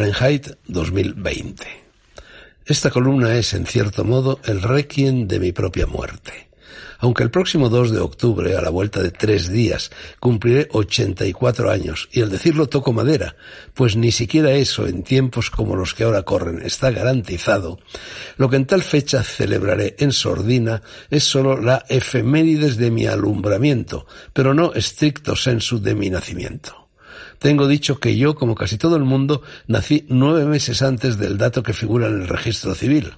Fahrenheit 2020. Esta columna es, en cierto modo, el requiem de mi propia muerte. Aunque el próximo 2 de octubre, a la vuelta de tres días, cumpliré 84 años, y al decirlo toco madera, pues ni siquiera eso en tiempos como los que ahora corren está garantizado, lo que en tal fecha celebraré en sordina es sólo la efemérides de mi alumbramiento, pero no estricto sensu de mi nacimiento. Tengo dicho que yo, como casi todo el mundo, nací nueve meses antes del dato que figura en el registro civil,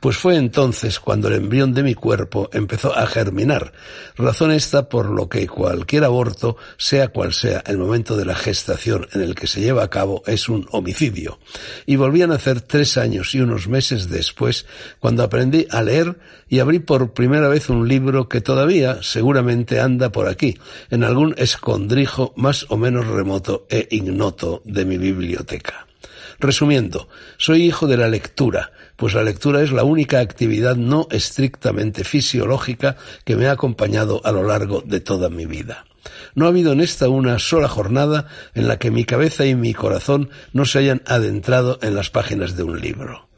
pues fue entonces cuando el embrión de mi cuerpo empezó a germinar, razón esta por lo que cualquier aborto, sea cual sea el momento de la gestación en el que se lleva a cabo, es un homicidio. Y volví a nacer tres años y unos meses después, cuando aprendí a leer y abrí por primera vez un libro que todavía seguramente anda por aquí, en algún escondrijo más o menos remoto e ignoto de mi biblioteca. Resumiendo, soy hijo de la lectura, pues la lectura es la única actividad no estrictamente fisiológica que me ha acompañado a lo largo de toda mi vida. No ha habido en esta una sola jornada en la que mi cabeza y mi corazón no se hayan adentrado en las páginas de un libro.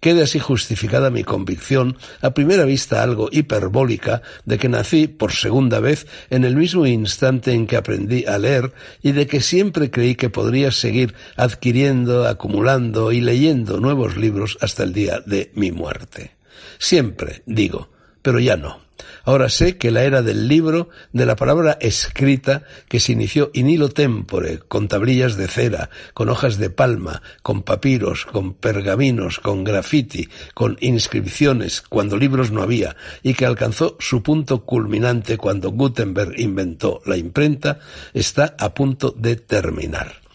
Quede así justificada mi convicción, a primera vista algo hiperbólica, de que nací por segunda vez en el mismo instante en que aprendí a leer y de que siempre creí que podría seguir adquiriendo, acumulando y leyendo nuevos libros hasta el día de mi muerte. Siempre, digo, pero ya no. Ahora sé que la era del libro, de la palabra escrita, que se inició in hilo tempore, con tablillas de cera, con hojas de palma, con papiros, con pergaminos, con graffiti, con inscripciones, cuando libros no había, y que alcanzó su punto culminante cuando Gutenberg inventó la imprenta, está a punto de terminar.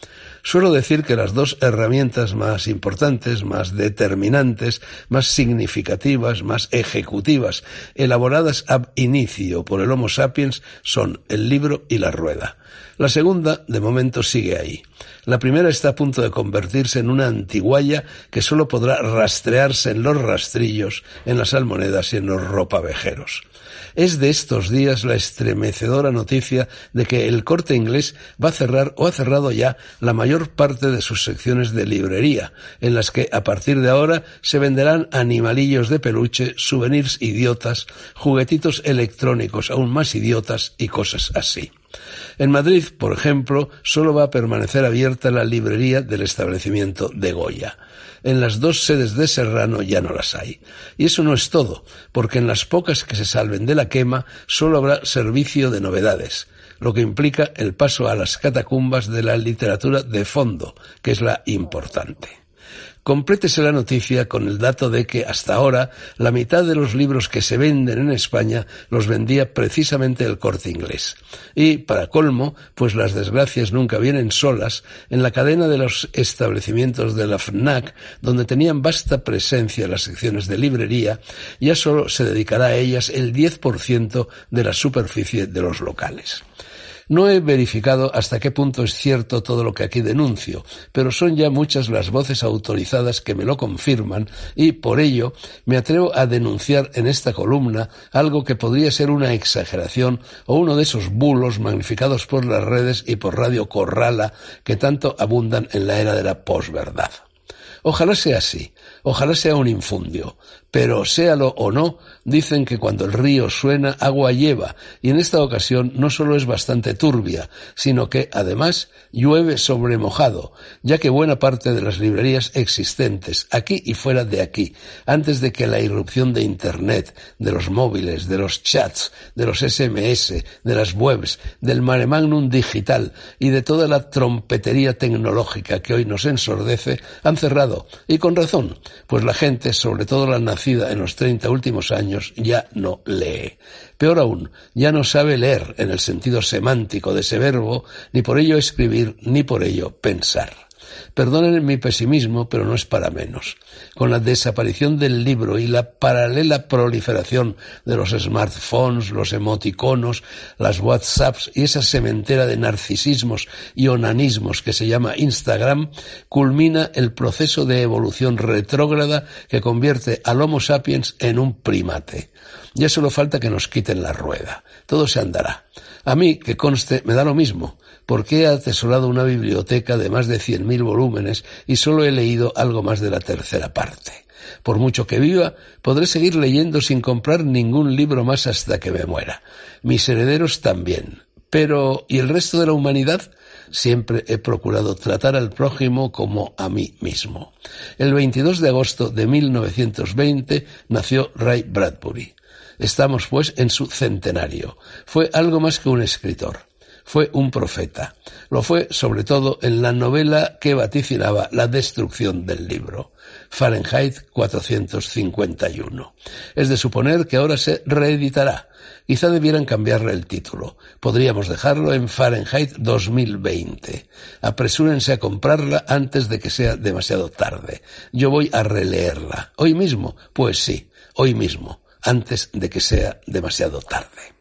Suelo decir que las dos herramientas más importantes, más determinantes, más significativas, más ejecutivas, elaboradas ab inicio por el Homo sapiens son el libro y la rueda. La segunda, de momento, sigue ahí. La primera está a punto de convertirse en una antiguaya que solo podrá rastrearse en los rastrillos, en las almonedas y en los ropavejeros. Es de estos días la estremecedora noticia de que el corte inglés va a cerrar o ha cerrado ya la mayor parte de sus secciones de librería, en las que a partir de ahora se venderán animalillos de peluche, souvenirs idiotas, juguetitos electrónicos aún más idiotas y cosas así. En Madrid, por ejemplo, solo va a permanecer abierta la librería del establecimiento de Goya. En las dos sedes de Serrano ya no las hay. Y eso no es todo, porque en las pocas que se salven de la quema solo habrá servicio de novedades, lo que implica el paso a las catacumbas de la literatura de fondo, que es la importante. Complétese la noticia con el dato de que hasta ahora la mitad de los libros que se venden en España los vendía precisamente el corte inglés. Y, para colmo, pues las desgracias nunca vienen solas, en la cadena de los establecimientos de la FNAC, donde tenían vasta presencia las secciones de librería, ya solo se dedicará a ellas el 10% de la superficie de los locales. No he verificado hasta qué punto es cierto todo lo que aquí denuncio, pero son ya muchas las voces autorizadas que me lo confirman y, por ello, me atrevo a denunciar en esta columna algo que podría ser una exageración o uno de esos bulos magnificados por las redes y por Radio Corrala que tanto abundan en la era de la posverdad. Ojalá sea así, ojalá sea un infundio, pero séalo o no, dicen que cuando el río suena, agua lleva, y en esta ocasión no solo es bastante turbia, sino que, además, llueve sobre mojado, ya que buena parte de las librerías existentes, aquí y fuera de aquí, antes de que la irrupción de Internet, de los móviles, de los chats, de los SMS, de las webs, del mare magnum digital y de toda la trompetería tecnológica que hoy nos ensordece, han cerrado, y con razón, pues la gente, sobre todo la en los treinta últimos años ya no lee. Peor aún, ya no sabe leer en el sentido semántico de ese verbo, ni por ello escribir, ni por ello pensar. Perdonen mi pesimismo, pero no es para menos. Con la desaparición del libro y la paralela proliferación de los smartphones, los emoticonos, las WhatsApps y esa sementera de narcisismos y onanismos que se llama Instagram, culmina el proceso de evolución retrógrada que convierte al Homo sapiens en un primate. Ya solo falta que nos quiten la rueda. Todo se andará. A mí, que conste, me da lo mismo, porque he atesorado una biblioteca de más de cien mil volúmenes y solo he leído algo más de la tercera parte. Por mucho que viva, podré seguir leyendo sin comprar ningún libro más hasta que me muera. Mis herederos también. Pero, ¿y el resto de la humanidad? Siempre he procurado tratar al prójimo como a mí mismo. El 22 de agosto de 1920 nació Ray Bradbury. Estamos, pues, en su centenario. Fue algo más que un escritor. Fue un profeta. Lo fue, sobre todo, en la novela que vaticinaba la destrucción del libro, Fahrenheit 451. Es de suponer que ahora se reeditará. Quizá debieran cambiarle el título. Podríamos dejarlo en Fahrenheit 2020. Apresúrense a comprarla antes de que sea demasiado tarde. Yo voy a releerla. ¿Hoy mismo? Pues sí, hoy mismo antes de que sea demasiado tarde.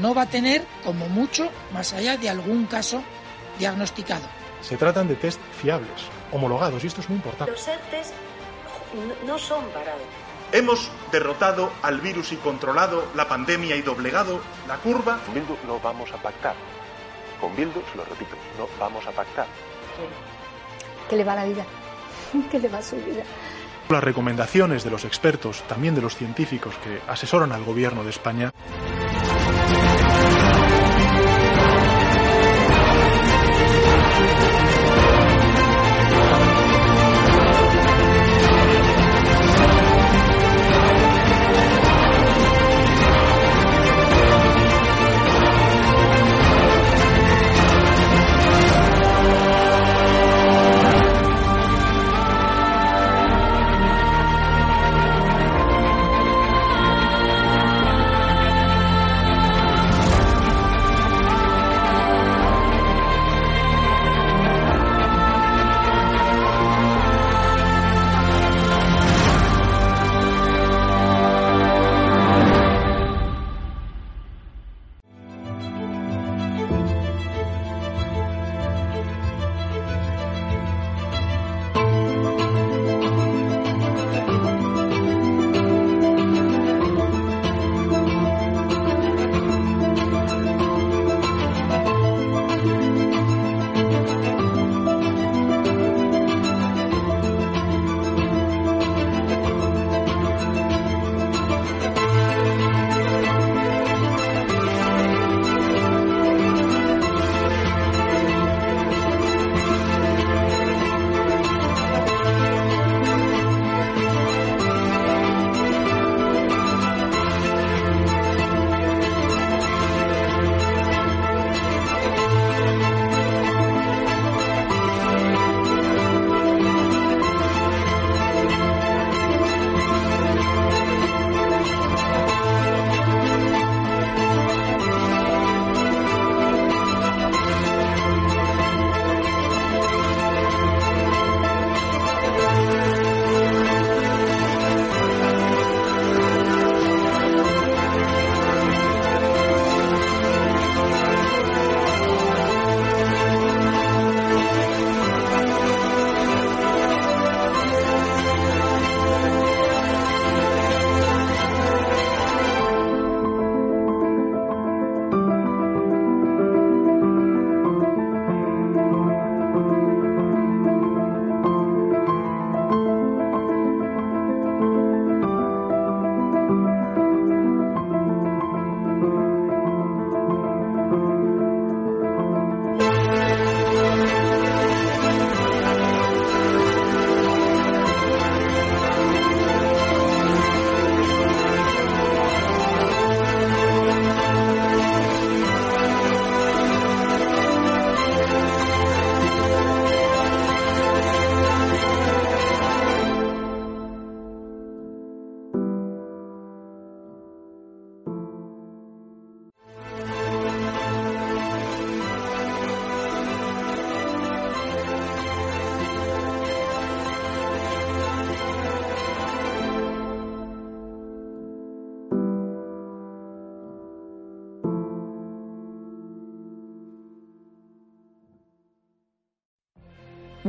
No va a tener, como mucho, más allá de algún caso diagnosticado. Se tratan de test fiables, homologados, y esto es muy importante. Los test no son baratos. Hemos derrotado al virus y controlado la pandemia y doblegado la curva. Bildu lo vamos a pactar. Con Bildu, se lo repito, no vamos a pactar. ¿Qué le va la vida? ¿Qué le va a su vida? Las recomendaciones de los expertos, también de los científicos que asesoran al gobierno de España.